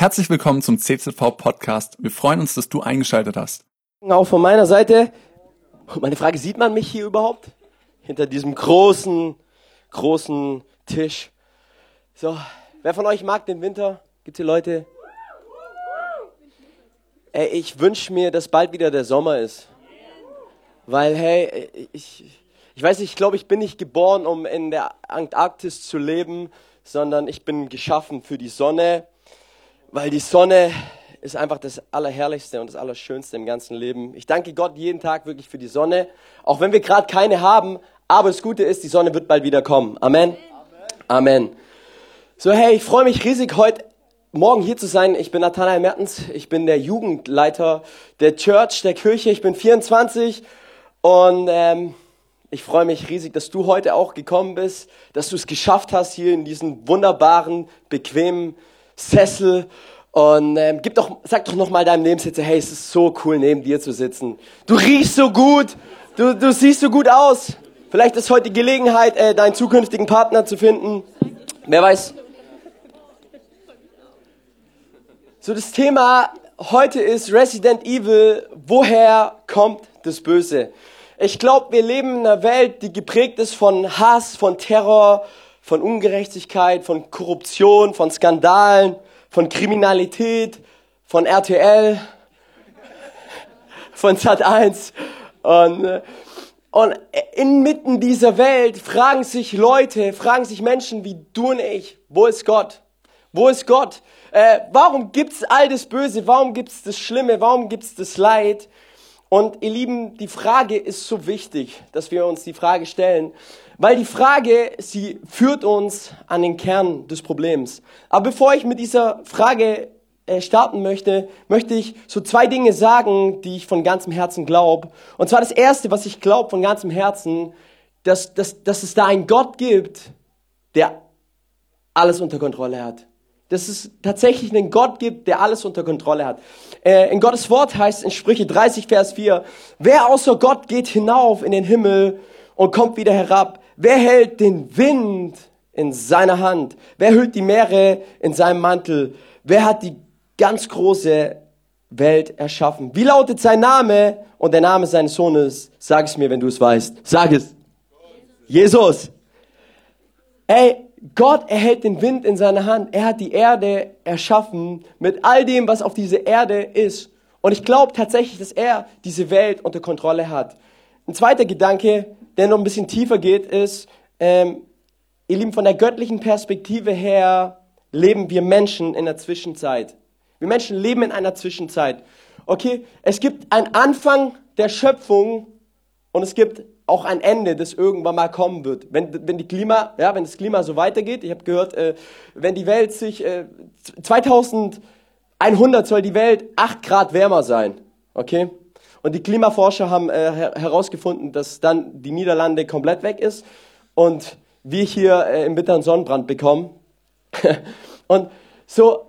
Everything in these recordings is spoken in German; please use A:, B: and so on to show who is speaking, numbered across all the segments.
A: Herzlich willkommen zum CZV Podcast. Wir freuen uns, dass du eingeschaltet hast.
B: Auch von meiner Seite. Meine Frage, sieht man mich hier überhaupt? Hinter diesem großen, großen Tisch. So, wer von euch mag den Winter? Gibt hier Leute? Ey, ich wünsche mir, dass bald wieder der Sommer ist. Weil, hey, ich, ich weiß nicht, ich glaube, ich bin nicht geboren, um in der Antarktis zu leben, sondern ich bin geschaffen für die Sonne weil die Sonne ist einfach das Allerherrlichste und das Allerschönste im ganzen Leben. Ich danke Gott jeden Tag wirklich für die Sonne, auch wenn wir gerade keine haben. Aber das Gute ist, die Sonne wird bald wieder kommen. Amen. Amen. Amen. So, hey, ich freue mich riesig, heute Morgen hier zu sein. Ich bin Nathanael Mertens. Ich bin der Jugendleiter der Church, der Kirche. Ich bin 24 und ähm, ich freue mich riesig, dass du heute auch gekommen bist, dass du es geschafft hast, hier in diesen wunderbaren, bequemen Sessel und ähm, gib doch, sag doch noch mal deinem Nebensitzer, hey, es ist so cool, neben dir zu sitzen. Du riechst so gut, du, du siehst so gut aus. Vielleicht ist heute die Gelegenheit, äh, deinen zukünftigen Partner zu finden. Wer weiß. So, das Thema heute ist Resident Evil. Woher kommt das Böse? Ich glaube, wir leben in einer Welt, die geprägt ist von Hass, von Terror, von Ungerechtigkeit, von Korruption, von Skandalen, von Kriminalität, von RTL, von Sat1. Und, äh, und inmitten dieser Welt fragen sich Leute, fragen sich Menschen wie du und ich, wo ist Gott? Wo ist Gott? Äh, warum gibt's all das Böse? Warum gibt's das Schlimme? Warum gibt's das Leid? Und ihr Lieben, die Frage ist so wichtig, dass wir uns die Frage stellen, weil die Frage, sie führt uns an den Kern des Problems. Aber bevor ich mit dieser Frage äh, starten möchte, möchte ich so zwei Dinge sagen, die ich von ganzem Herzen glaube. Und zwar das Erste, was ich glaube von ganzem Herzen, dass, dass, dass es da einen Gott gibt, der alles unter Kontrolle hat dass es tatsächlich einen Gott gibt, der alles unter Kontrolle hat. Äh, in Gottes Wort heißt in Sprüche 30, Vers 4, wer außer Gott geht hinauf in den Himmel und kommt wieder herab? Wer hält den Wind in seiner Hand? Wer hüllt die Meere in seinem Mantel? Wer hat die ganz große Welt erschaffen? Wie lautet sein Name und der Name seines Sohnes? Sag es mir, wenn du es weißt. Sag es. Jesus. Ey, Gott erhält den Wind in seiner Hand. Er hat die Erde erschaffen mit all dem, was auf dieser Erde ist. Und ich glaube tatsächlich, dass er diese Welt unter Kontrolle hat. Ein zweiter Gedanke, der noch ein bisschen tiefer geht, ist, ähm, ihr Lieben, von der göttlichen Perspektive her leben wir Menschen in der Zwischenzeit. Wir Menschen leben in einer Zwischenzeit. Okay, es gibt einen Anfang der Schöpfung und es gibt auch ein Ende, das irgendwann mal kommen wird. Wenn, wenn, die Klima, ja, wenn das Klima so weitergeht, ich habe gehört, äh, wenn die Welt sich, äh, 2100 soll die Welt 8 Grad wärmer sein, okay? Und die Klimaforscher haben äh, herausgefunden, dass dann die Niederlande komplett weg ist und wir hier äh, im bitteren Sonnenbrand bekommen. und so,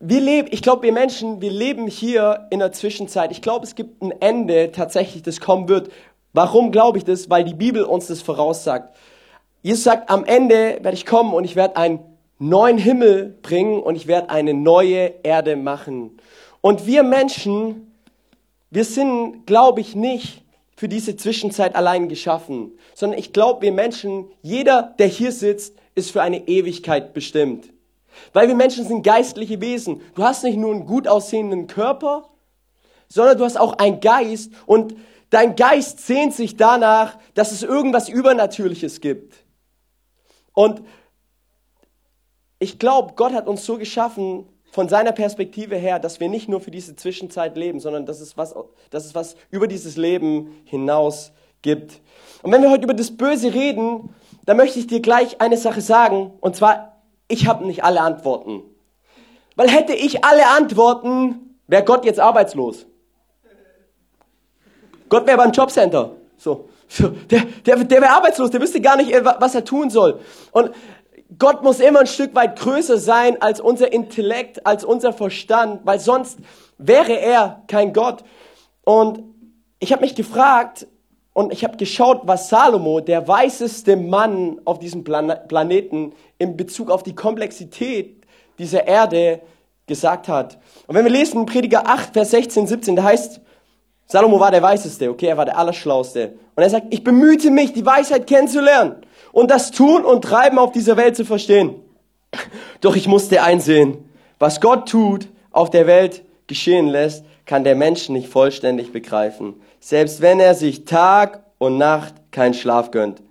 B: wir leben, ich glaube, wir Menschen, wir leben hier in der Zwischenzeit. Ich glaube, es gibt ein Ende tatsächlich, das kommen wird. Warum glaube ich das? Weil die Bibel uns das voraussagt. Jesus sagt, am Ende werde ich kommen und ich werde einen neuen Himmel bringen und ich werde eine neue Erde machen. Und wir Menschen, wir sind, glaube ich, nicht für diese Zwischenzeit allein geschaffen, sondern ich glaube, wir Menschen, jeder, der hier sitzt, ist für eine Ewigkeit bestimmt. Weil wir Menschen sind geistliche Wesen. Du hast nicht nur einen gut aussehenden Körper, sondern du hast auch einen Geist und Dein Geist sehnt sich danach, dass es irgendwas Übernatürliches gibt. Und ich glaube, Gott hat uns so geschaffen, von seiner Perspektive her, dass wir nicht nur für diese Zwischenzeit leben, sondern dass es was, dass es was über dieses Leben hinaus gibt. Und wenn wir heute über das Böse reden, dann möchte ich dir gleich eine Sache sagen, und zwar, ich habe nicht alle Antworten. Weil hätte ich alle Antworten, wäre Gott jetzt arbeitslos. Gott wäre beim Jobcenter. So. Der, der, der wäre arbeitslos, der wüsste gar nicht, äh, was er tun soll. Und Gott muss immer ein Stück weit größer sein als unser Intellekt, als unser Verstand, weil sonst wäre er kein Gott. Und ich habe mich gefragt und ich habe geschaut, was Salomo, der weiseste Mann auf diesem Plan Planeten, in Bezug auf die Komplexität dieser Erde gesagt hat. Und wenn wir lesen Prediger 8, Vers 16, 17, da heißt, Salomo war der Weiseste, okay, er war der Allerschlauste. Und er sagt, ich bemühte mich, die Weisheit kennenzulernen und das Tun und Treiben auf dieser Welt zu verstehen. Doch ich musste einsehen, was Gott tut, auf der Welt geschehen lässt, kann der Mensch nicht vollständig begreifen. Selbst wenn er sich Tag und Nacht keinen Schlaf gönnt.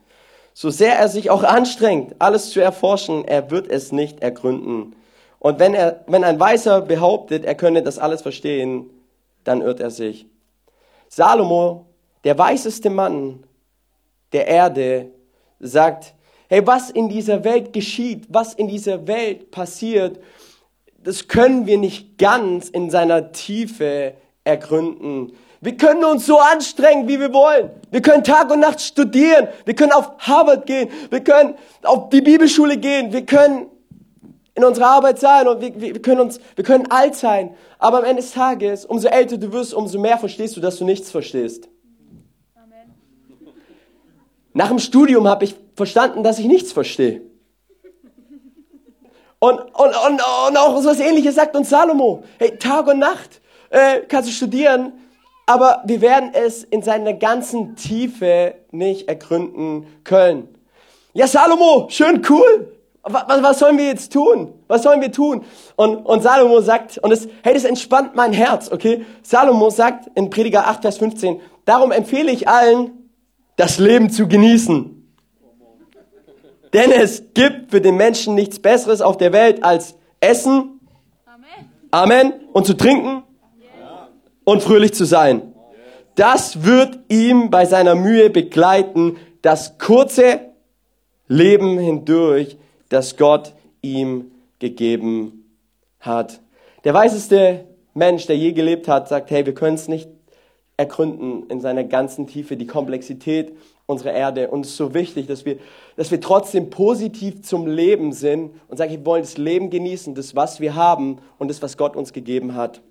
B: So sehr er sich auch anstrengt, alles zu erforschen, er wird es nicht ergründen. Und wenn er, wenn ein Weißer behauptet, er könne das alles verstehen, dann irrt er sich. Salomo, der weiseste Mann der Erde, sagt, hey, was in dieser Welt geschieht, was in dieser Welt passiert, das können wir nicht ganz in seiner Tiefe ergründen. Wir können uns so anstrengen, wie wir wollen. Wir können Tag und Nacht studieren. Wir können auf Harvard gehen. Wir können auf die Bibelschule gehen. Wir können in unserer Arbeit sein und wir, wir, können uns, wir können alt sein. Aber am Ende des Tages, umso älter du wirst, umso mehr verstehst du, dass du nichts verstehst. Nach dem Studium habe ich verstanden, dass ich nichts verstehe. Und, und, und, und auch so was ähnliches sagt uns Salomo. Hey, Tag und Nacht äh, kannst du studieren, aber wir werden es in seiner ganzen Tiefe nicht ergründen können. Ja, Salomo, schön cool was, was sollen wir jetzt tun? Was sollen wir tun? Und, und Salomo sagt, und es, hey, das entspannt mein Herz, okay? Salomo sagt in Prediger 8, Vers 15, darum empfehle ich allen, das Leben zu genießen. Denn es gibt für den Menschen nichts Besseres auf der Welt als Essen, Amen, und zu trinken und fröhlich zu sein. Das wird ihm bei seiner Mühe begleiten, das kurze Leben hindurch das Gott ihm gegeben hat. Der weiseste Mensch, der je gelebt hat, sagt, hey, wir können es nicht ergründen in seiner ganzen Tiefe, die Komplexität unserer Erde. Und es ist so wichtig, dass wir, dass wir trotzdem positiv zum Leben sind und sagen, wir wollen das Leben genießen, das, was wir haben und das, was Gott uns gegeben hat.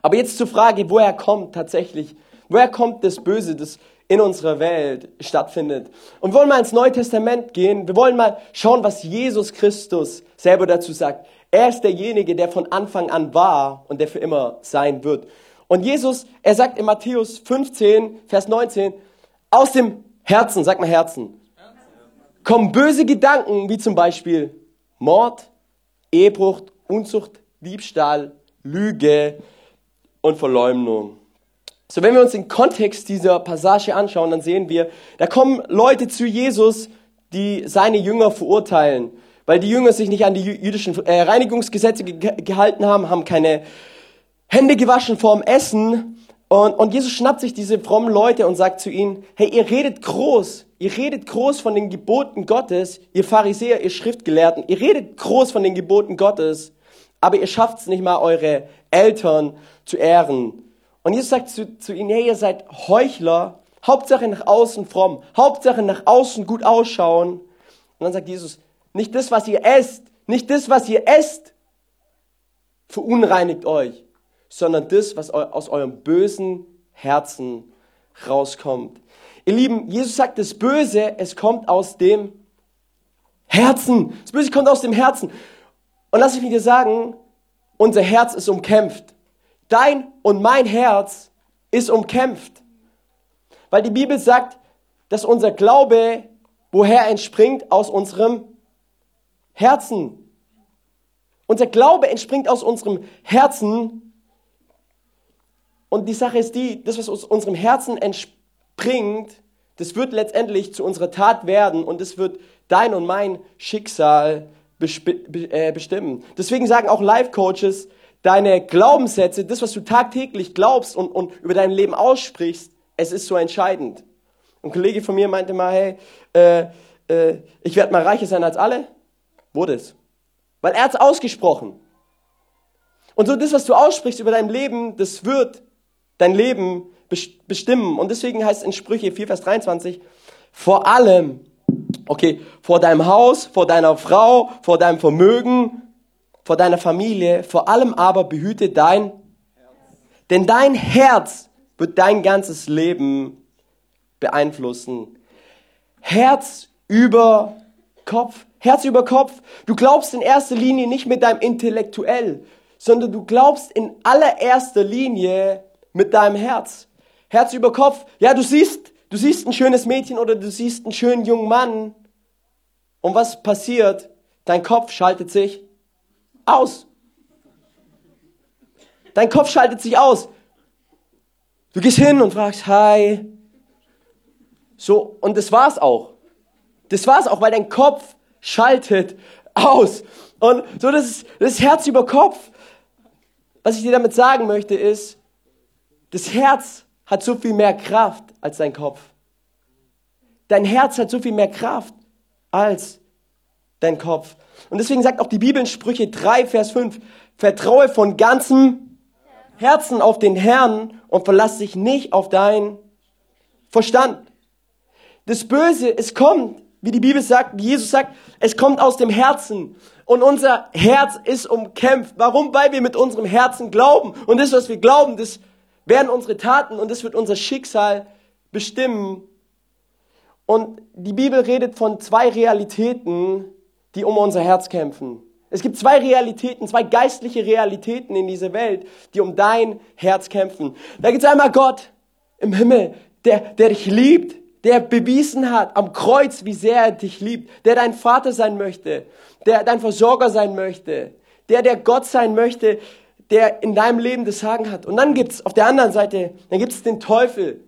B: Aber jetzt zur Frage, woher kommt tatsächlich, woher kommt das Böse, das in unserer Welt stattfindet. Und wir wollen mal ins Neue Testament gehen. Wir wollen mal schauen, was Jesus Christus selber dazu sagt. Er ist derjenige, der von Anfang an war und der für immer sein wird. Und Jesus, er sagt in Matthäus 15, Vers 19, aus dem Herzen, sag mal Herzen, kommen böse Gedanken, wie zum Beispiel Mord, Ehebruch, Unzucht, Diebstahl, Lüge und Verleumdung. So, wenn wir uns den Kontext dieser Passage anschauen, dann sehen wir, da kommen Leute zu Jesus, die seine Jünger verurteilen, weil die Jünger sich nicht an die jüdischen äh, Reinigungsgesetze ge gehalten haben, haben keine Hände gewaschen vorm Essen. Und, und Jesus schnappt sich diese frommen Leute und sagt zu ihnen, hey, ihr redet groß, ihr redet groß von den Geboten Gottes, ihr Pharisäer, ihr Schriftgelehrten, ihr redet groß von den Geboten Gottes, aber ihr schafft es nicht mal, eure Eltern zu ehren. Und Jesus sagt zu, zu ihnen, hey, ihr seid Heuchler, Hauptsache nach außen fromm, Hauptsache nach außen gut ausschauen. Und dann sagt Jesus, nicht das, was ihr esst, nicht das, was ihr esst, verunreinigt euch, sondern das, was aus eurem bösen Herzen rauskommt. Ihr Lieben, Jesus sagt, das Böse, es kommt aus dem Herzen. Das Böse kommt aus dem Herzen. Und lass ich mir dir sagen, unser Herz ist umkämpft. Dein und mein Herz ist umkämpft. Weil die Bibel sagt, dass unser Glaube woher entspringt? Aus unserem Herzen. Unser Glaube entspringt aus unserem Herzen. Und die Sache ist die, das, was aus unserem Herzen entspringt, das wird letztendlich zu unserer Tat werden und es wird dein und mein Schicksal äh, bestimmen. Deswegen sagen auch Life-Coaches, deine Glaubenssätze, das, was du tagtäglich glaubst und, und über dein Leben aussprichst, es ist so entscheidend. Ein Kollege von mir meinte mal, hey, äh, äh, ich werde mal reicher sein als alle. Wurde es. Weil er hat es ausgesprochen. Und so das, was du aussprichst über dein Leben, das wird dein Leben bestimmen. Und deswegen heißt in Sprüche 4, Vers 23, vor allem, okay, vor deinem Haus, vor deiner Frau, vor deinem Vermögen, vor deiner Familie, vor allem aber behüte dein. Denn dein Herz wird dein ganzes Leben beeinflussen. Herz über Kopf. Herz über Kopf. Du glaubst in erster Linie nicht mit deinem Intellektuell, sondern du glaubst in allererster Linie mit deinem Herz. Herz über Kopf. Ja, du siehst, du siehst ein schönes Mädchen oder du siehst einen schönen jungen Mann. Und was passiert? Dein Kopf schaltet sich aus. Dein Kopf schaltet sich aus. Du gehst hin und fragst, hi. So, und das war's auch. Das war's auch, weil dein Kopf schaltet aus. Und so, das ist, das ist Herz über Kopf. Was ich dir damit sagen möchte, ist, das Herz hat so viel mehr Kraft als dein Kopf. Dein Herz hat so viel mehr Kraft als dein Kopf. Und deswegen sagt auch die Bibel in Sprüche 3, Vers 5, vertraue von ganzem Herzen auf den Herrn und verlass dich nicht auf dein Verstand. Das Böse, es kommt, wie die Bibel sagt, wie Jesus sagt, es kommt aus dem Herzen. Und unser Herz ist umkämpft. Warum? Weil wir mit unserem Herzen glauben. Und das, was wir glauben, das werden unsere Taten und das wird unser Schicksal bestimmen. Und die Bibel redet von zwei Realitäten, die um unser Herz kämpfen. Es gibt zwei Realitäten, zwei geistliche Realitäten in dieser Welt, die um dein Herz kämpfen. Da gibt es einmal Gott im Himmel, der, der dich liebt, der bewiesen hat am Kreuz, wie sehr er dich liebt, der dein Vater sein möchte, der dein Versorger sein möchte, der der Gott sein möchte, der in deinem Leben das Sagen hat. Und dann gibt's auf der anderen Seite, dann gibt's den Teufel.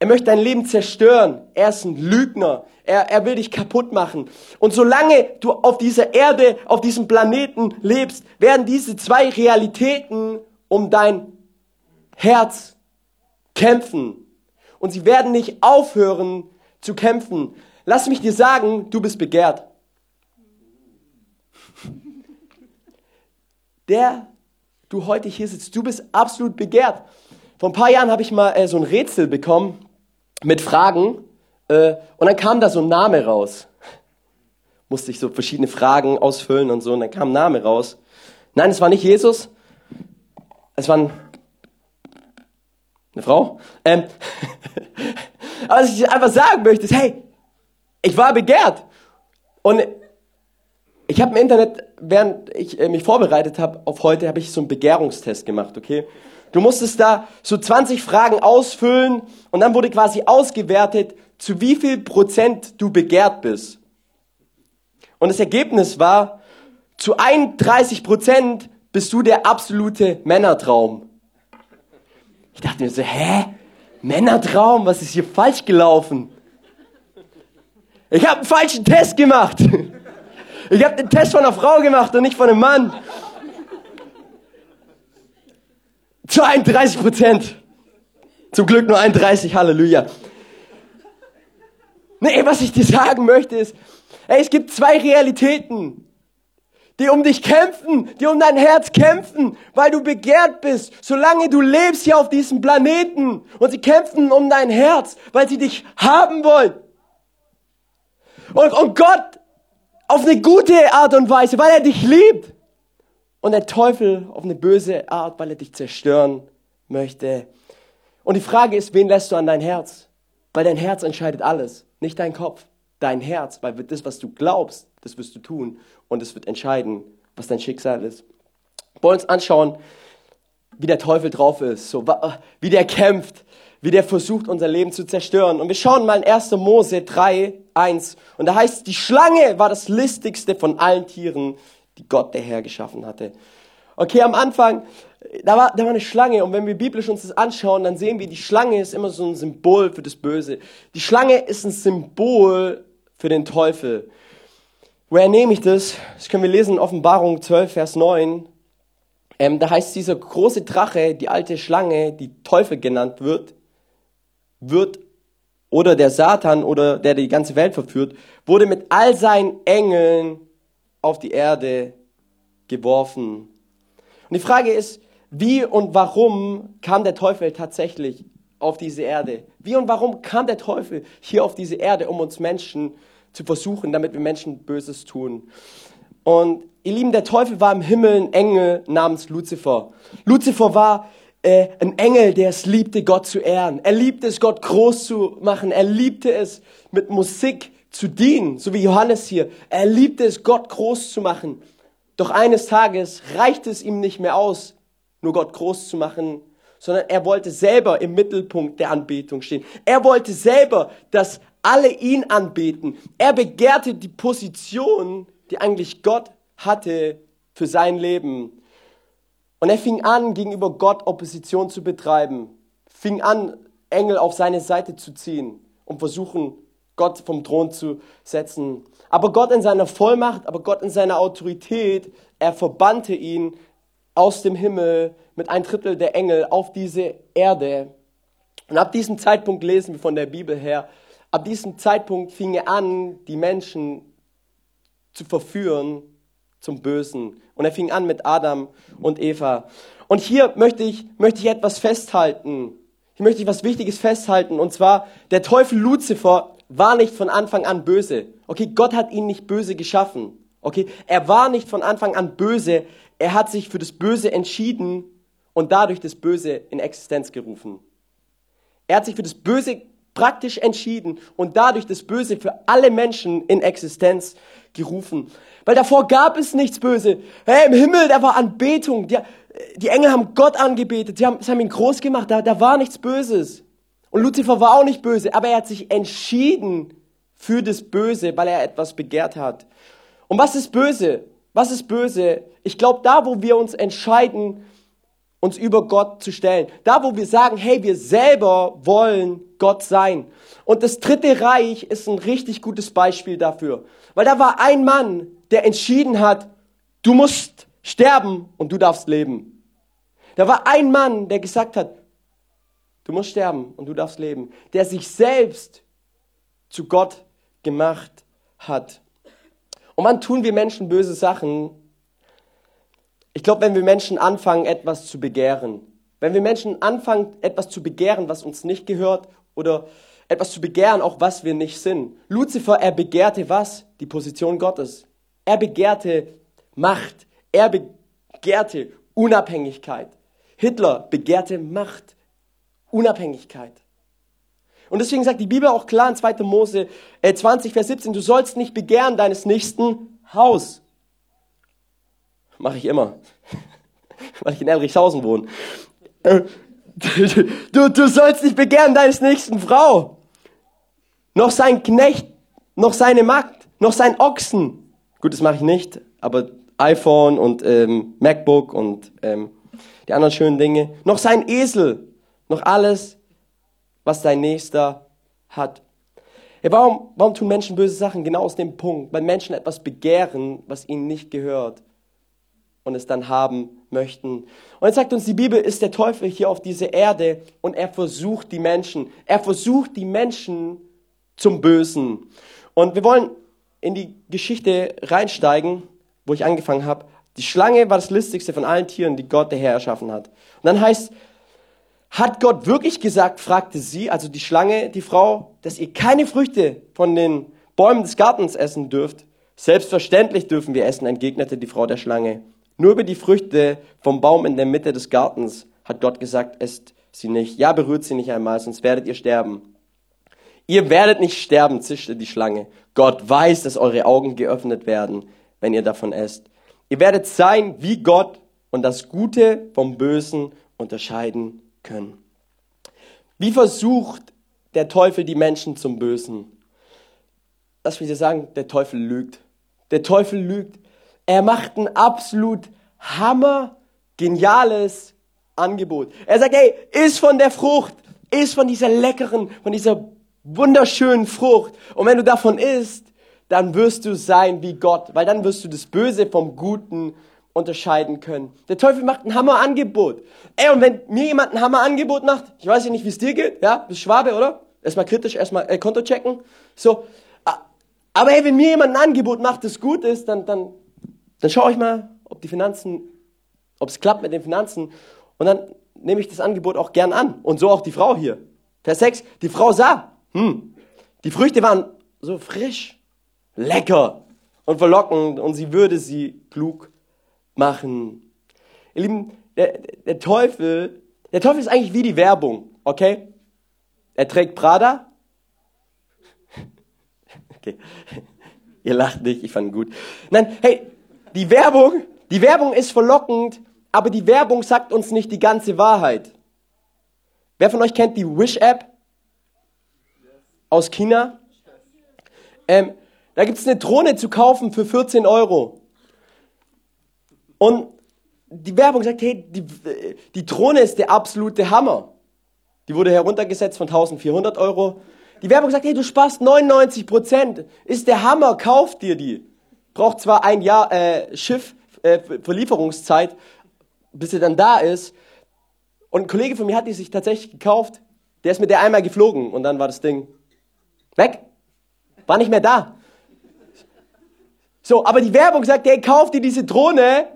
B: Er möchte dein Leben zerstören. Er ist ein Lügner. Er, er will dich kaputt machen. Und solange du auf dieser Erde, auf diesem Planeten lebst, werden diese zwei Realitäten um dein Herz kämpfen. Und sie werden nicht aufhören zu kämpfen. Lass mich dir sagen, du bist begehrt. Der du heute hier sitzt, du bist absolut begehrt. Vor ein paar Jahren habe ich mal äh, so ein Rätsel bekommen mit Fragen äh, und dann kam da so ein Name raus. Musste ich so verschiedene Fragen ausfüllen und so und dann kam ein Name raus. Nein, es war nicht Jesus, es war ein, eine Frau. Ähm, aber was ich einfach sagen möchte, ist, hey, ich war begehrt und ich habe im Internet, während ich äh, mich vorbereitet habe auf heute, habe ich so einen Begehrungstest gemacht, okay? Du musstest da so 20 Fragen ausfüllen und dann wurde quasi ausgewertet, zu wie viel Prozent du begehrt bist. Und das Ergebnis war, zu 31 Prozent bist du der absolute Männertraum. Ich dachte mir so, hä? Männertraum? Was ist hier falsch gelaufen? Ich habe einen falschen Test gemacht. Ich habe den Test von einer Frau gemacht und nicht von einem Mann. 32 Prozent. Zum Glück nur 31, Halleluja. Nee, was ich dir sagen möchte ist, ey, es gibt zwei Realitäten, die um dich kämpfen, die um dein Herz kämpfen, weil du begehrt bist, solange du lebst hier auf diesem Planeten. Und sie kämpfen um dein Herz, weil sie dich haben wollen. Und, und Gott auf eine gute Art und Weise, weil er dich liebt. Und der Teufel auf eine böse Art, weil er dich zerstören möchte. Und die Frage ist, wen lässt du an dein Herz? Weil dein Herz entscheidet alles, nicht dein Kopf. Dein Herz, weil das, was du glaubst, das wirst du tun. Und es wird entscheiden, was dein Schicksal ist. Wollen uns anschauen, wie der Teufel drauf ist, so, wie der kämpft, wie der versucht, unser Leben zu zerstören. Und wir schauen mal in 1. Mose 3, 1. Und da heißt, die Schlange war das listigste von allen Tieren, die Gott der Herr geschaffen hatte. Okay, am Anfang, da war, da war eine Schlange und wenn wir biblisch uns das anschauen, dann sehen wir, die Schlange ist immer so ein Symbol für das Böse. Die Schlange ist ein Symbol für den Teufel. Woher nehme ich das? Das können wir lesen in Offenbarung 12, Vers 9. Ähm, da heißt dieser große Drache, die alte Schlange, die Teufel genannt wird, wird oder der Satan oder der die ganze Welt verführt, wurde mit all seinen Engeln auf die Erde geworfen. Und die Frage ist, wie und warum kam der Teufel tatsächlich auf diese Erde? Wie und warum kam der Teufel hier auf diese Erde, um uns Menschen zu versuchen, damit wir Menschen Böses tun? Und ihr Lieben, der Teufel war im Himmel ein Engel namens Luzifer. Luzifer war äh, ein Engel, der es liebte, Gott zu ehren. Er liebte es, Gott groß zu machen. Er liebte es, mit Musik zu dienen, so wie Johannes hier. Er liebte es, Gott groß zu machen. Doch eines Tages reichte es ihm nicht mehr aus, nur Gott groß zu machen, sondern er wollte selber im Mittelpunkt der Anbetung stehen. Er wollte selber, dass alle ihn anbeten. Er begehrte die Position, die eigentlich Gott hatte für sein Leben. Und er fing an, gegenüber Gott Opposition zu betreiben, fing an, Engel auf seine Seite zu ziehen und versuchen, Gott vom Thron zu setzen. Aber Gott in seiner Vollmacht, aber Gott in seiner Autorität, er verbannte ihn aus dem Himmel mit ein Drittel der Engel auf diese Erde. Und ab diesem Zeitpunkt lesen wir von der Bibel her, ab diesem Zeitpunkt fing er an, die Menschen zu verführen zum Bösen. Und er fing an mit Adam und Eva. Und hier möchte ich, möchte ich etwas festhalten. Hier möchte ich was Wichtiges festhalten. Und zwar, der Teufel Luzifer war nicht von Anfang an böse. Okay, Gott hat ihn nicht böse geschaffen. Okay, er war nicht von Anfang an böse. Er hat sich für das Böse entschieden und dadurch das Böse in Existenz gerufen. Er hat sich für das Böse praktisch entschieden und dadurch das Böse für alle Menschen in Existenz gerufen. Weil davor gab es nichts Böse. Hey, im Himmel, da war Anbetung. Die, die Engel haben Gott angebetet. Sie haben, sie haben ihn groß gemacht. Da, da war nichts Böses. Und Luzifer war auch nicht böse, aber er hat sich entschieden für das Böse, weil er etwas begehrt hat. Und was ist böse? Was ist böse? Ich glaube, da, wo wir uns entscheiden, uns über Gott zu stellen, da, wo wir sagen, hey, wir selber wollen Gott sein. Und das Dritte Reich ist ein richtig gutes Beispiel dafür. Weil da war ein Mann, der entschieden hat, du musst sterben und du darfst leben. Da war ein Mann, der gesagt hat, du musst sterben und du darfst leben. Der sich selbst zu Gott gemacht hat. Und wann tun wir Menschen böse Sachen? Ich glaube, wenn wir Menschen anfangen, etwas zu begehren. Wenn wir Menschen anfangen, etwas zu begehren, was uns nicht gehört oder etwas zu begehren, auch was wir nicht sind. Luzifer, er begehrte was? Die Position Gottes. Er begehrte Macht. Er begehrte Unabhängigkeit. Hitler begehrte Macht, Unabhängigkeit. Und deswegen sagt die Bibel auch klar in 2. Mose 20, äh, Vers 17, du sollst nicht begehren deines nächsten Haus. Mache ich immer, weil ich in Elrichshausen wohne. Du, du sollst nicht begehren deines nächsten Frau, noch sein Knecht, noch seine Magd, noch sein Ochsen. Gut, das mache ich nicht, aber iPhone und ähm, MacBook und ähm, die anderen schönen Dinge, noch sein Esel, noch alles, was dein Nächster hat. Ja, warum, warum tun Menschen böse Sachen? Genau aus dem Punkt, weil Menschen etwas begehren, was ihnen nicht gehört und es dann haben möchten. Und jetzt sagt uns die Bibel, ist der Teufel hier auf dieser Erde und er versucht die Menschen. Er versucht die Menschen zum Bösen. Und wir wollen in die Geschichte reinsteigen, wo ich angefangen habe. Die Schlange war das listigste von allen Tieren, die Gott der Herr erschaffen hat. Und dann heißt, hat Gott wirklich gesagt, fragte sie, also die Schlange, die Frau, dass ihr keine Früchte von den Bäumen des Gartens essen dürft? Selbstverständlich dürfen wir essen, entgegnete die Frau der Schlange. Nur über die Früchte vom Baum in der Mitte des Gartens hat Gott gesagt, esst sie nicht. Ja, berührt sie nicht einmal, sonst werdet ihr sterben. Ihr werdet nicht sterben, zischte die Schlange. Gott weiß, dass eure Augen geöffnet werden, wenn ihr davon esst. Ihr werdet sein wie Gott und das Gute vom Bösen unterscheiden können. Wie versucht der Teufel die Menschen zum Bösen? Lass mich dir sagen, der Teufel lügt. Der Teufel lügt. Er macht ein absolut hammer geniales Angebot. Er sagt, hey, iss von der Frucht, iss von dieser leckeren, von dieser wunderschönen Frucht. Und wenn du davon isst, dann wirst du sein wie Gott, weil dann wirst du das Böse vom Guten unterscheiden können. Der Teufel macht ein Hammerangebot. Ey, und wenn mir jemand ein Hammerangebot macht, ich weiß ja nicht, wie es dir geht, ja, bist Schwabe, oder? Erstmal kritisch, erstmal äh, Konto checken. So, aber hey, wenn mir jemand ein Angebot macht, das gut ist, dann, dann dann schaue ich mal, ob die Finanzen, ob es klappt mit den Finanzen. Und dann nehme ich das Angebot auch gern an. Und so auch die Frau hier. Vers 6, die Frau sah, hm, die Früchte waren so frisch, lecker und verlockend und sie würde sie klug machen. Ihr Lieben, der, der Teufel, der Teufel ist eigentlich wie die Werbung, okay? Er trägt Prada. Okay. Ihr lacht nicht, ich fand ihn gut. Nein, hey, Die Werbung, die Werbung ist verlockend, aber die Werbung sagt uns nicht die ganze Wahrheit. Wer von euch kennt die Wish-App aus China? Ähm, da gibt es eine Drohne zu kaufen für 14 Euro. Und die Werbung sagt, hey, die, die Drohne ist der absolute Hammer. Die wurde heruntergesetzt von 1400 Euro. Die Werbung sagt, hey, du sparst 99 Prozent. Ist der Hammer, kauf dir die. Braucht zwar ein Jahr äh, Schiff, äh, Verlieferungszeit, bis er dann da ist. Und ein Kollege von mir hat die sich tatsächlich gekauft. Der ist mit der einmal geflogen und dann war das Ding weg. War nicht mehr da. So, aber die Werbung sagt, hey, kauf dir diese Drohne,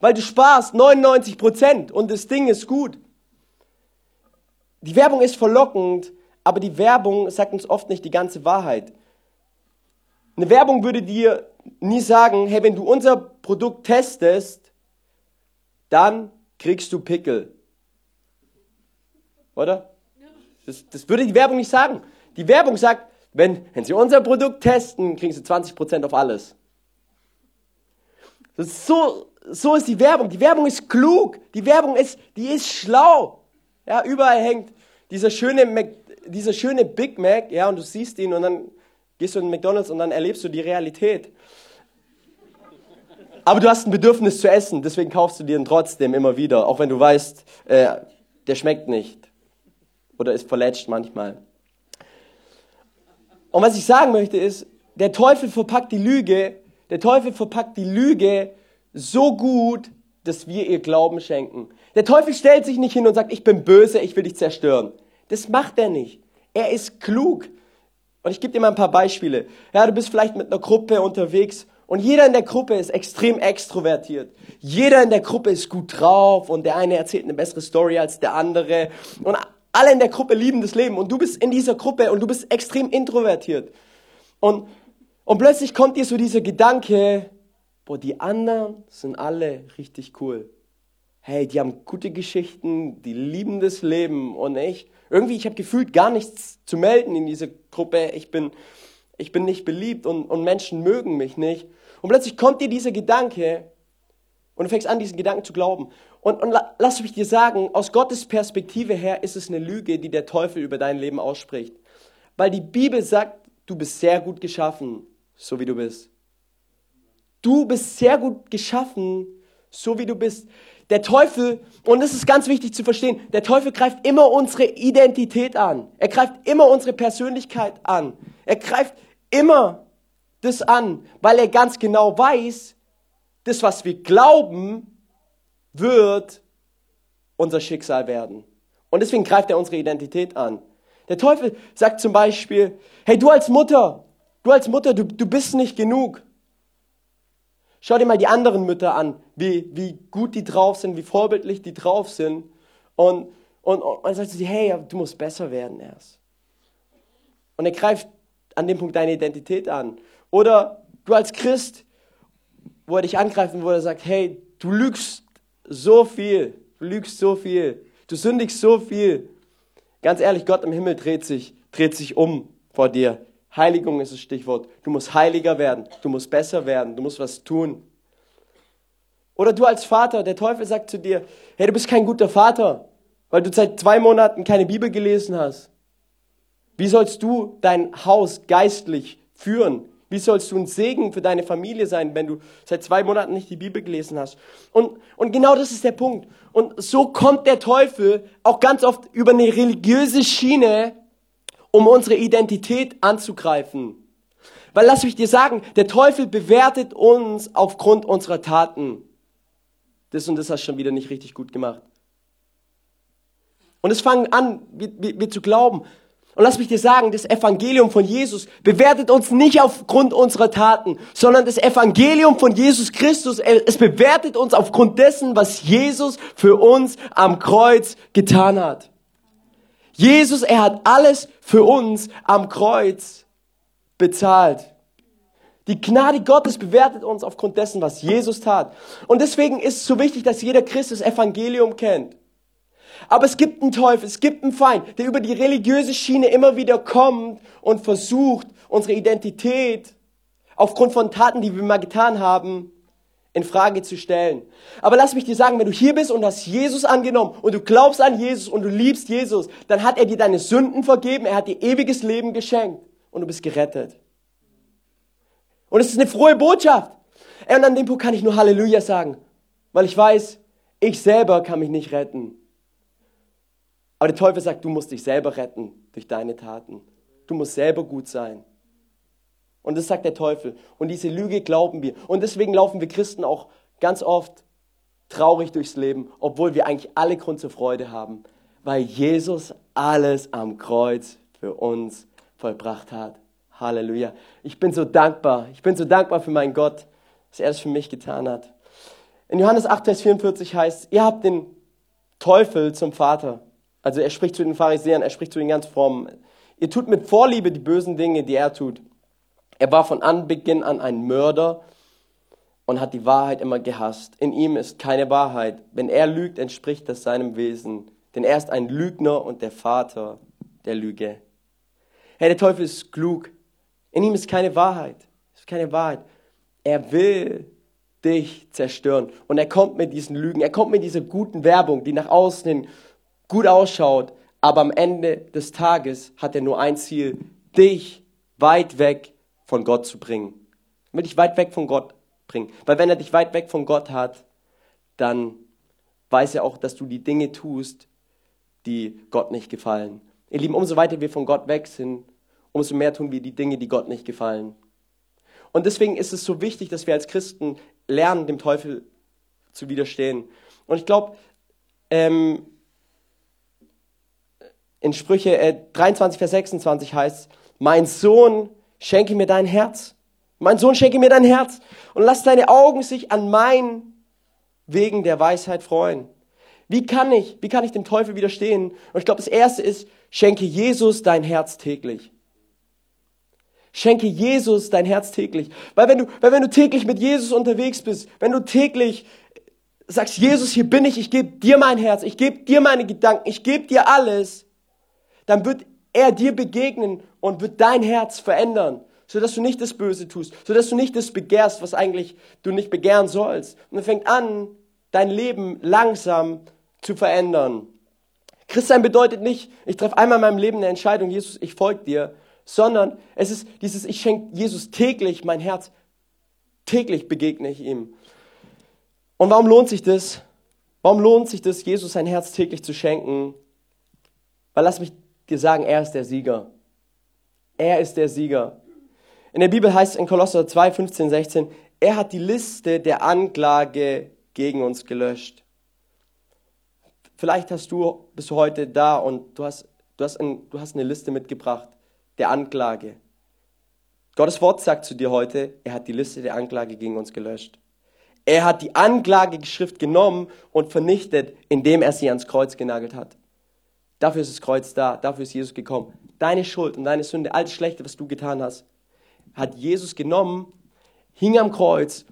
B: weil du sparst 99 Prozent und das Ding ist gut. Die Werbung ist verlockend, aber die Werbung sagt uns oft nicht die ganze Wahrheit. Eine Werbung würde dir nie sagen, hey, wenn du unser Produkt testest, dann kriegst du Pickel. Oder? Das, das würde die Werbung nicht sagen. Die Werbung sagt, wenn, wenn Sie unser Produkt testen, kriegen Sie 20% auf alles. Ist so, so ist die Werbung. Die Werbung ist klug. Die Werbung ist, die ist schlau. Ja, überall hängt dieser schöne, Mac, dieser schöne Big Mac, ja, und du siehst ihn und dann gehst du in McDonalds und dann erlebst du die Realität. Aber du hast ein Bedürfnis zu essen, deswegen kaufst du dir ihn trotzdem immer wieder, auch wenn du weißt, äh, der schmeckt nicht oder ist verletzt manchmal. Und was ich sagen möchte ist, der Teufel verpackt die Lüge, der Teufel verpackt die Lüge so gut, dass wir ihr Glauben schenken. Der Teufel stellt sich nicht hin und sagt, ich bin böse, ich will dich zerstören. Das macht er nicht. Er ist klug. Und ich gebe dir mal ein paar Beispiele. Ja, du bist vielleicht mit einer Gruppe unterwegs und jeder in der Gruppe ist extrem extrovertiert. Jeder in der Gruppe ist gut drauf und der eine erzählt eine bessere Story als der andere. Und alle in der Gruppe lieben das Leben und du bist in dieser Gruppe und du bist extrem introvertiert. Und, und plötzlich kommt dir so dieser Gedanke, boah, die anderen sind alle richtig cool. Hey, die haben gute Geschichten, die lieben das Leben und ich, irgendwie, ich habe gefühlt gar nichts zu melden in dieser Gruppe. Ich bin, ich bin nicht beliebt und, und Menschen mögen mich nicht. Und plötzlich kommt dir dieser Gedanke und du fängst an, diesen Gedanken zu glauben. Und, und lass mich dir sagen, aus Gottes Perspektive her ist es eine Lüge, die der Teufel über dein Leben ausspricht. Weil die Bibel sagt, du bist sehr gut geschaffen, so wie du bist. Du bist sehr gut geschaffen, so wie du bist. Der Teufel, und das ist ganz wichtig zu verstehen, der Teufel greift immer unsere Identität an. Er greift immer unsere Persönlichkeit an. Er greift immer das an, weil er ganz genau weiß, das, was wir glauben, wird unser Schicksal werden. Und deswegen greift er unsere Identität an. Der Teufel sagt zum Beispiel, hey, du als Mutter, du als Mutter, du, du bist nicht genug. Schau dir mal die anderen Mütter an, wie, wie gut die drauf sind, wie vorbildlich die drauf sind. Und, und, und dann sagst du dir, hey, du musst besser werden erst. Und er greift an dem Punkt deine Identität an. Oder du als Christ, wo er dich angreifen, wo er sagt, hey, du lügst so viel, du lügst so viel, du sündigst so viel. Ganz ehrlich, Gott im Himmel dreht sich, dreht sich um vor dir. Heiligung ist das Stichwort. Du musst heiliger werden, du musst besser werden, du musst was tun. Oder du als Vater, der Teufel sagt zu dir, hey, du bist kein guter Vater, weil du seit zwei Monaten keine Bibel gelesen hast. Wie sollst du dein Haus geistlich führen? Wie sollst du ein Segen für deine Familie sein, wenn du seit zwei Monaten nicht die Bibel gelesen hast? Und, und genau das ist der Punkt. Und so kommt der Teufel auch ganz oft über eine religiöse Schiene um unsere Identität anzugreifen. Weil lass mich dir sagen, der Teufel bewertet uns aufgrund unserer Taten. Das und das hast du schon wieder nicht richtig gut gemacht. Und es fangen an, wir, wir, wir zu glauben. Und lass mich dir sagen, das Evangelium von Jesus bewertet uns nicht aufgrund unserer Taten, sondern das Evangelium von Jesus Christus, es bewertet uns aufgrund dessen, was Jesus für uns am Kreuz getan hat. Jesus, er hat alles für uns am Kreuz bezahlt. Die Gnade Gottes bewertet uns aufgrund dessen, was Jesus tat. Und deswegen ist es so wichtig, dass jeder Christ das Evangelium kennt. Aber es gibt einen Teufel, es gibt einen Feind, der über die religiöse Schiene immer wieder kommt und versucht, unsere Identität aufgrund von Taten, die wir mal getan haben, in Frage zu stellen. Aber lass mich dir sagen, wenn du hier bist und hast Jesus angenommen und du glaubst an Jesus und du liebst Jesus, dann hat er dir deine Sünden vergeben, er hat dir ewiges Leben geschenkt und du bist gerettet. Und es ist eine frohe Botschaft. Und an dem Punkt kann ich nur Halleluja sagen, weil ich weiß, ich selber kann mich nicht retten. Aber der Teufel sagt, du musst dich selber retten durch deine Taten. Du musst selber gut sein. Und das sagt der Teufel. Und diese Lüge glauben wir. Und deswegen laufen wir Christen auch ganz oft traurig durchs Leben, obwohl wir eigentlich alle Grund zur Freude haben, weil Jesus alles am Kreuz für uns vollbracht hat. Halleluja. Ich bin so dankbar. Ich bin so dankbar für meinen Gott, dass er es für mich getan hat. In Johannes 8, Vers 44 heißt, ihr habt den Teufel zum Vater. Also er spricht zu den Pharisäern, er spricht zu den ganz Frommen. Ihr tut mit Vorliebe die bösen Dinge, die er tut. Er war von Anbeginn an ein Mörder und hat die Wahrheit immer gehasst. In ihm ist keine Wahrheit. Wenn er lügt, entspricht das seinem Wesen. Denn er ist ein Lügner und der Vater der Lüge. Hey, der Teufel ist klug. In ihm ist keine Wahrheit. Ist keine Wahrheit. Er will dich zerstören. Und er kommt mit diesen Lügen. Er kommt mit dieser guten Werbung, die nach außen hin gut ausschaut. Aber am Ende des Tages hat er nur ein Ziel, dich weit weg von Gott zu bringen. Will dich weit weg von Gott bringen. Weil wenn er dich weit weg von Gott hat, dann weiß er auch, dass du die Dinge tust, die Gott nicht gefallen. Ihr Lieben, umso weiter wir von Gott weg sind, umso mehr tun wir die Dinge, die Gott nicht gefallen. Und deswegen ist es so wichtig, dass wir als Christen lernen, dem Teufel zu widerstehen. Und ich glaube, ähm, in Sprüche äh, 23, Vers 26 heißt, mein Sohn, schenke mir dein Herz. Mein Sohn, schenke mir dein Herz und lass deine Augen sich an meinen Wegen der Weisheit freuen. Wie kann ich, wie kann ich dem Teufel widerstehen? Und ich glaube, das erste ist, schenke Jesus dein Herz täglich. Schenke Jesus dein Herz täglich. Weil wenn du, weil wenn du täglich mit Jesus unterwegs bist, wenn du täglich sagst, Jesus, hier bin ich, ich gebe dir mein Herz, ich gebe dir meine Gedanken, ich gebe dir alles, dann wird er dir begegnen und wird dein Herz verändern, sodass du nicht das Böse tust, sodass du nicht das begehrst, was eigentlich du nicht begehren sollst. Und er fängt an, dein Leben langsam zu verändern. Christsein bedeutet nicht, ich treffe einmal in meinem Leben eine Entscheidung, Jesus, ich folge dir, sondern es ist dieses, ich schenke Jesus täglich mein Herz, täglich begegne ich ihm. Und warum lohnt sich das? Warum lohnt sich das, Jesus sein Herz täglich zu schenken? Weil lass mich dir sagen, er ist der Sieger. Er ist der Sieger. In der Bibel heißt es in Kolosser 2, 15, 16, er hat die Liste der Anklage gegen uns gelöscht. Vielleicht hast du, bist du heute da und du hast, du hast, ein, du hast eine Liste mitgebracht der Anklage. Gottes Wort sagt zu dir heute, er hat die Liste der Anklage gegen uns gelöscht. Er hat die Anklageschrift genommen und vernichtet, indem er sie ans Kreuz genagelt hat. Dafür ist das Kreuz da, dafür ist Jesus gekommen. Deine Schuld und deine Sünde, all das Schlechte, was du getan hast, hat Jesus genommen, hing am Kreuz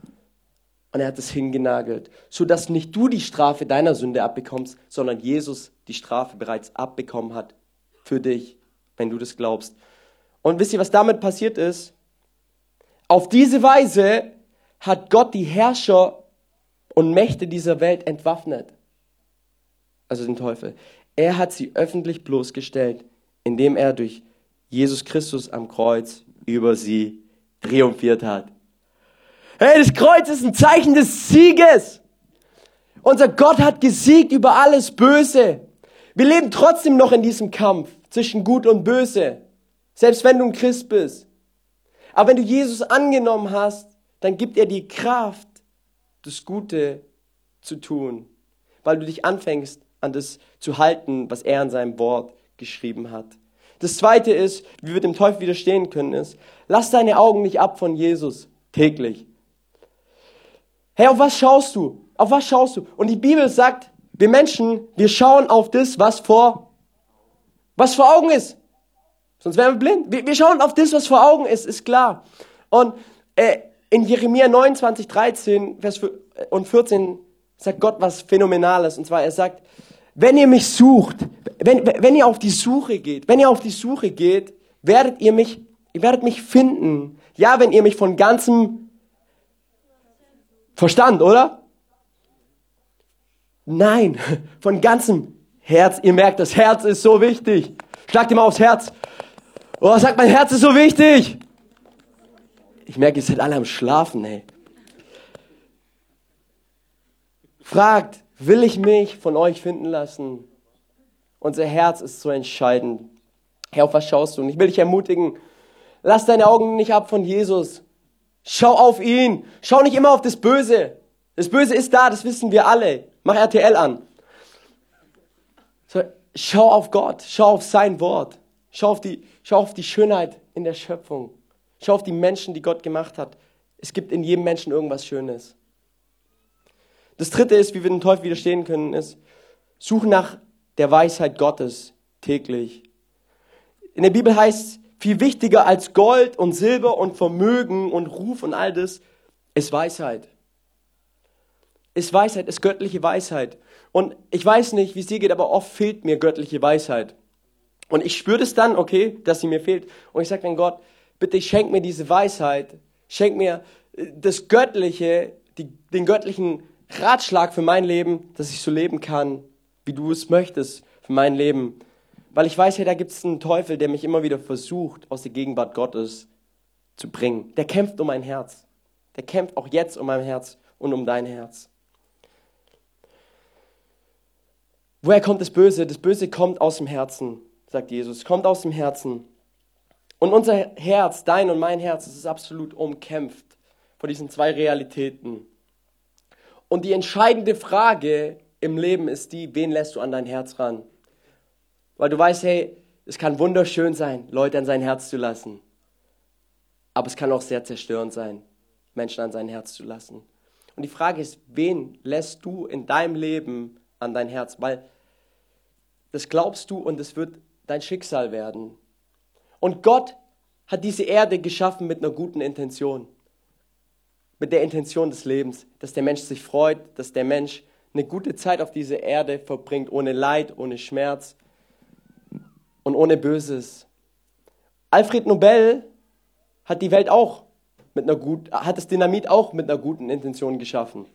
B: und er hat es hingenagelt, sodass nicht du die Strafe deiner Sünde abbekommst, sondern Jesus die Strafe bereits abbekommen hat für dich, wenn du das glaubst. Und wisst ihr, was damit passiert ist? Auf diese Weise hat Gott die Herrscher und Mächte dieser Welt entwaffnet. Also den Teufel. Er hat sie öffentlich bloßgestellt, indem er durch Jesus Christus am Kreuz über sie triumphiert hat. Hey, das Kreuz ist ein Zeichen des Sieges. Unser Gott hat gesiegt über alles Böse. Wir leben trotzdem noch in diesem Kampf zwischen Gut und Böse, selbst wenn du ein Christ bist. Aber wenn du Jesus angenommen hast, dann gibt er dir Kraft, das Gute zu tun, weil du dich anfängst, an das zu halten, was er in seinem Wort geschrieben hat. Das zweite ist, wie wir dem Teufel widerstehen können, ist, lass deine Augen nicht ab von Jesus täglich. Hey, auf was schaust du? Auf was schaust du? Und die Bibel sagt, wir Menschen, wir schauen auf das, was vor, was vor Augen ist. Sonst wären wir blind. Wir, wir schauen auf das, was vor Augen ist, ist klar. Und äh, in Jeremia 29, 13 Vers und 14 sagt Gott was Phänomenales. Und zwar, er sagt, wenn ihr mich sucht, wenn, wenn ihr auf die Suche geht, wenn ihr auf die Suche geht, werdet ihr mich, ihr werdet mich finden. Ja, wenn ihr mich von ganzem, Verstand, oder? Nein, von ganzem Herz. Ihr merkt, das Herz ist so wichtig. Schlagt ihr mal aufs Herz. Oh, sagt, mein Herz ist so wichtig. Ich merke, ihr seid alle am Schlafen, ey. Fragt, will ich mich von euch finden lassen? Unser Herz ist so entscheidend. Herr, auf was schaust du? Und ich will dich ermutigen, lass deine Augen nicht ab von Jesus. Schau auf ihn. Schau nicht immer auf das Böse. Das Böse ist da, das wissen wir alle. Mach RTL an. Schau auf Gott. Schau auf sein Wort. Schau auf, die, schau auf die Schönheit in der Schöpfung. Schau auf die Menschen, die Gott gemacht hat. Es gibt in jedem Menschen irgendwas Schönes. Das dritte ist, wie wir dem Teufel widerstehen können, ist, suchen nach der Weisheit Gottes täglich. In der Bibel heißt viel wichtiger als Gold und Silber und Vermögen und Ruf und all das ist Weisheit. Ist Weisheit, ist göttliche Weisheit. Und ich weiß nicht, wie es dir geht, aber oft fehlt mir göttliche Weisheit. Und ich spüre das dann, okay, dass sie mir fehlt. Und ich sage dann Gott, bitte schenk mir diese Weisheit, schenk mir äh, das Göttliche, die, den göttlichen Ratschlag für mein Leben, dass ich so leben kann, wie du es möchtest für mein Leben. Weil ich weiß, hey, da gibt es einen Teufel, der mich immer wieder versucht, aus der Gegenwart Gottes zu bringen. Der kämpft um mein Herz. Der kämpft auch jetzt um mein Herz und um dein Herz. Woher kommt das Böse? Das Böse kommt aus dem Herzen, sagt Jesus. Kommt aus dem Herzen. Und unser Herz, dein und mein Herz, ist absolut umkämpft von diesen zwei Realitäten. Und die entscheidende Frage im Leben ist die, wen lässt du an dein Herz ran? Weil du weißt, hey, es kann wunderschön sein, Leute an sein Herz zu lassen. Aber es kann auch sehr zerstörend sein, Menschen an sein Herz zu lassen. Und die Frage ist, wen lässt du in deinem Leben an dein Herz? Weil das glaubst du und es wird dein Schicksal werden. Und Gott hat diese Erde geschaffen mit einer guten Intention. Mit der Intention des Lebens, dass der Mensch sich freut, dass der Mensch eine gute Zeit auf dieser Erde verbringt, ohne Leid, ohne Schmerz und ohne Böses. Alfred Nobel hat die Welt auch mit einer gut, hat das Dynamit auch mit einer guten Intention geschaffen.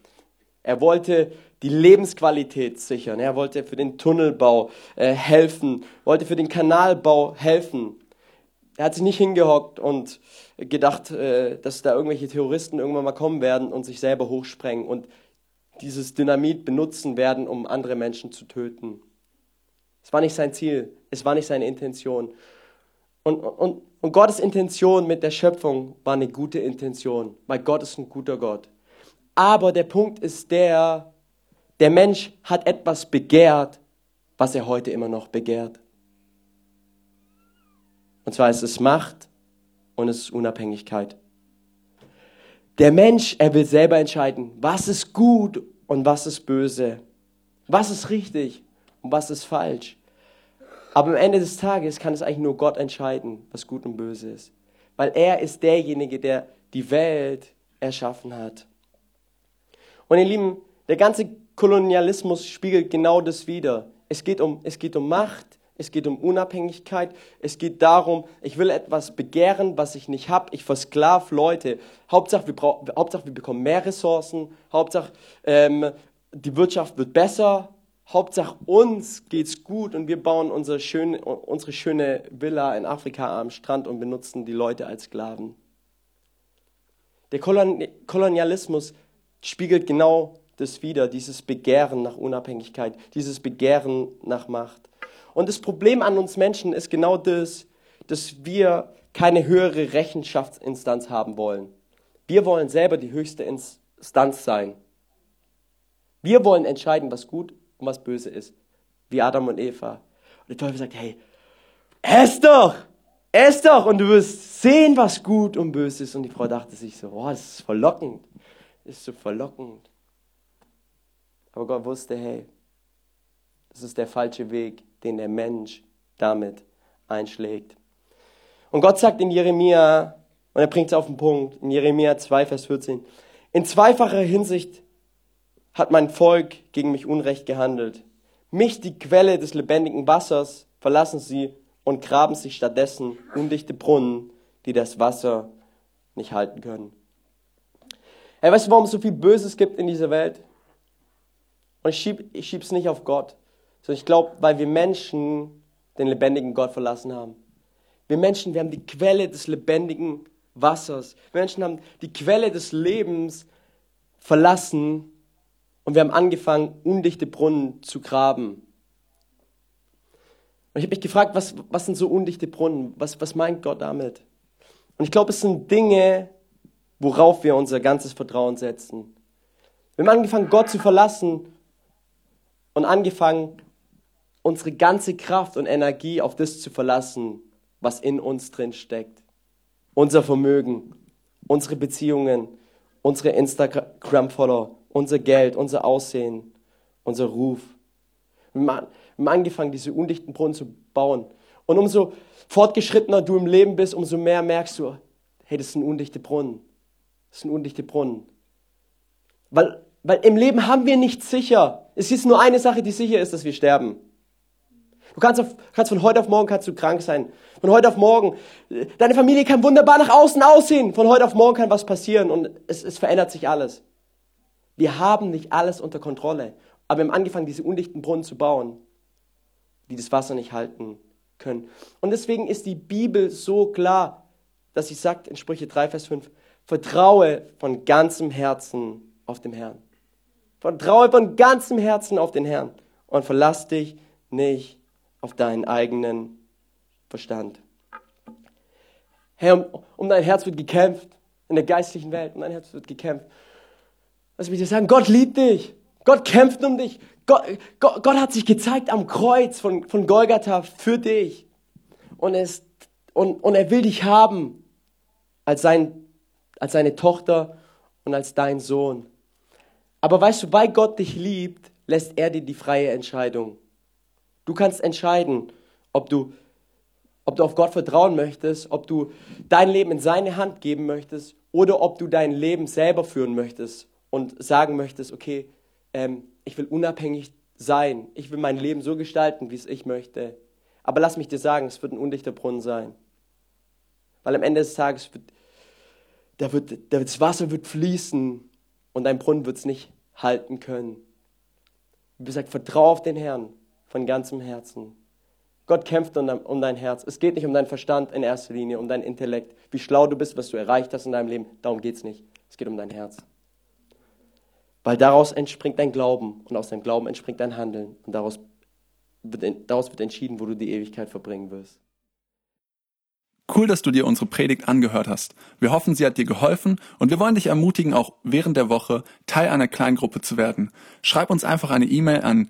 B: Er wollte die Lebensqualität sichern. Er wollte für den Tunnelbau äh, helfen, wollte für den Kanalbau helfen. Er hat sich nicht hingehockt und gedacht, äh, dass da irgendwelche Terroristen irgendwann mal kommen werden und sich selber hochsprengen und dieses Dynamit benutzen werden, um andere Menschen zu töten. Es war nicht sein Ziel, es war nicht seine Intention. Und, und, und Gottes Intention mit der Schöpfung war eine gute Intention, weil Gott ist ein guter Gott. Aber der Punkt ist der, der Mensch hat etwas begehrt, was er heute immer noch begehrt. Und zwar ist es Macht und es ist Unabhängigkeit. Der Mensch, er will selber entscheiden, was ist gut und was ist böse, was ist richtig und was ist falsch. Aber am Ende des Tages kann es eigentlich nur Gott entscheiden, was gut und böse ist. Weil er ist derjenige, der die Welt erschaffen hat. Und ihr Lieben, der ganze Kolonialismus spiegelt genau das wider. Es geht um, es geht um Macht, es geht um Unabhängigkeit, es geht darum, ich will etwas begehren, was ich nicht habe, ich versklav Leute. Hauptsache wir, Hauptsache, wir bekommen mehr Ressourcen, Hauptsache, ähm, die Wirtschaft wird besser, Hauptsache uns geht's gut und wir bauen unsere schöne, unsere schöne Villa in Afrika am Strand und benutzen die Leute als Sklaven. Der Kolonialismus spiegelt genau das wider, dieses Begehren nach Unabhängigkeit, dieses Begehren nach Macht. Und das Problem an uns Menschen ist genau das, dass wir keine höhere Rechenschaftsinstanz haben wollen. Wir wollen selber die höchste Instanz sein. Wir wollen entscheiden, was gut und was böse ist. Wie Adam und Eva. Und der Teufel sagt, hey, ess doch! Ess doch! Und du wirst sehen, was gut und böse ist. Und die Frau dachte sich so, oh, das ist verlockend. Das ist so verlockend. Aber Gott wusste, hey, das ist der falsche Weg den der Mensch damit einschlägt. Und Gott sagt in Jeremia, und er bringt es auf den Punkt, in Jeremia 2, Vers 14, in zweifacher Hinsicht hat mein Volk gegen mich Unrecht gehandelt. Mich, die Quelle des lebendigen Wassers, verlassen sie und graben sich stattdessen undichte Brunnen, die das Wasser nicht halten können. Hey, weißt du, warum es so viel Böses gibt in dieser Welt? Und ich schieb, ich schieb's nicht auf Gott, sondern ich glaube, weil wir Menschen den lebendigen Gott verlassen haben. Wir Menschen, wir haben die Quelle des lebendigen Wassers. Wir Menschen haben die Quelle des Lebens verlassen und wir haben angefangen, undichte Brunnen zu graben. Und ich habe mich gefragt, was, was sind so undichte Brunnen? Was, was meint Gott damit? Und ich glaube, es sind Dinge, worauf wir unser ganzes Vertrauen setzen. Wir haben angefangen, Gott zu verlassen und angefangen, unsere ganze Kraft und Energie auf das zu verlassen, was in uns drin steckt. Unser Vermögen, unsere Beziehungen, unsere Instagram-Follower, unser Geld, unser Aussehen, unser Ruf. Wir haben angefangen, diese undichten Brunnen zu bauen. Und umso fortgeschrittener du im Leben bist, umso mehr merkst du, hey, das sind undichte Brunnen. Das sind undichte Brunnen. Weil, weil im Leben haben wir nichts sicher. Es ist nur eine Sache, die sicher ist, dass wir sterben. Du kannst, auf, kannst von heute auf morgen kannst du krank sein. Von heute auf morgen. Deine Familie kann wunderbar nach außen aussehen. Von heute auf morgen kann was passieren und es, es verändert sich alles. Wir haben nicht alles unter Kontrolle. Aber wir haben angefangen, diese undichten Brunnen zu bauen, die das Wasser nicht halten können. Und deswegen ist die Bibel so klar, dass sie sagt in Sprüche 3, Vers 5, vertraue von ganzem Herzen auf den Herrn. Vertraue von ganzem Herzen auf den Herrn und verlass dich nicht auf deinen eigenen Verstand. Herr, um, um dein Herz wird gekämpft in der geistlichen Welt, um dein Herz wird gekämpft. Lass mich dir sagen, Gott liebt dich. Gott kämpft um dich. Gott, Gott, Gott hat sich gezeigt am Kreuz von, von Golgatha für dich. Und, es, und, und er will dich haben als, sein, als seine Tochter und als dein Sohn. Aber weißt du, weil Gott dich liebt, lässt er dir die freie Entscheidung. Du kannst entscheiden, ob du, ob du auf Gott vertrauen möchtest, ob du dein Leben in seine Hand geben möchtest oder ob du dein Leben selber führen möchtest und sagen möchtest, okay, ähm, ich will unabhängig sein, ich will mein Leben so gestalten, wie es ich möchte. Aber lass mich dir sagen, es wird ein undichter Brunnen sein. Weil am Ende des Tages wird, da wird, das Wasser wird fließen und dein Brunnen wird es nicht halten können. Wie gesagt, vertraue auf den Herrn von ganzem Herzen. Gott kämpft um dein Herz. Es geht nicht um deinen Verstand in erster Linie, um dein Intellekt, wie schlau du bist, was du erreicht hast in deinem Leben. Darum geht es nicht. Es geht um dein Herz. Weil daraus entspringt dein Glauben und aus deinem Glauben entspringt dein Handeln und daraus wird, daraus wird entschieden, wo du die Ewigkeit verbringen wirst.
A: Cool, dass du dir unsere Predigt angehört hast. Wir hoffen, sie hat dir geholfen und wir wollen dich ermutigen, auch während der Woche Teil einer Kleingruppe zu werden. Schreib uns einfach eine E-Mail an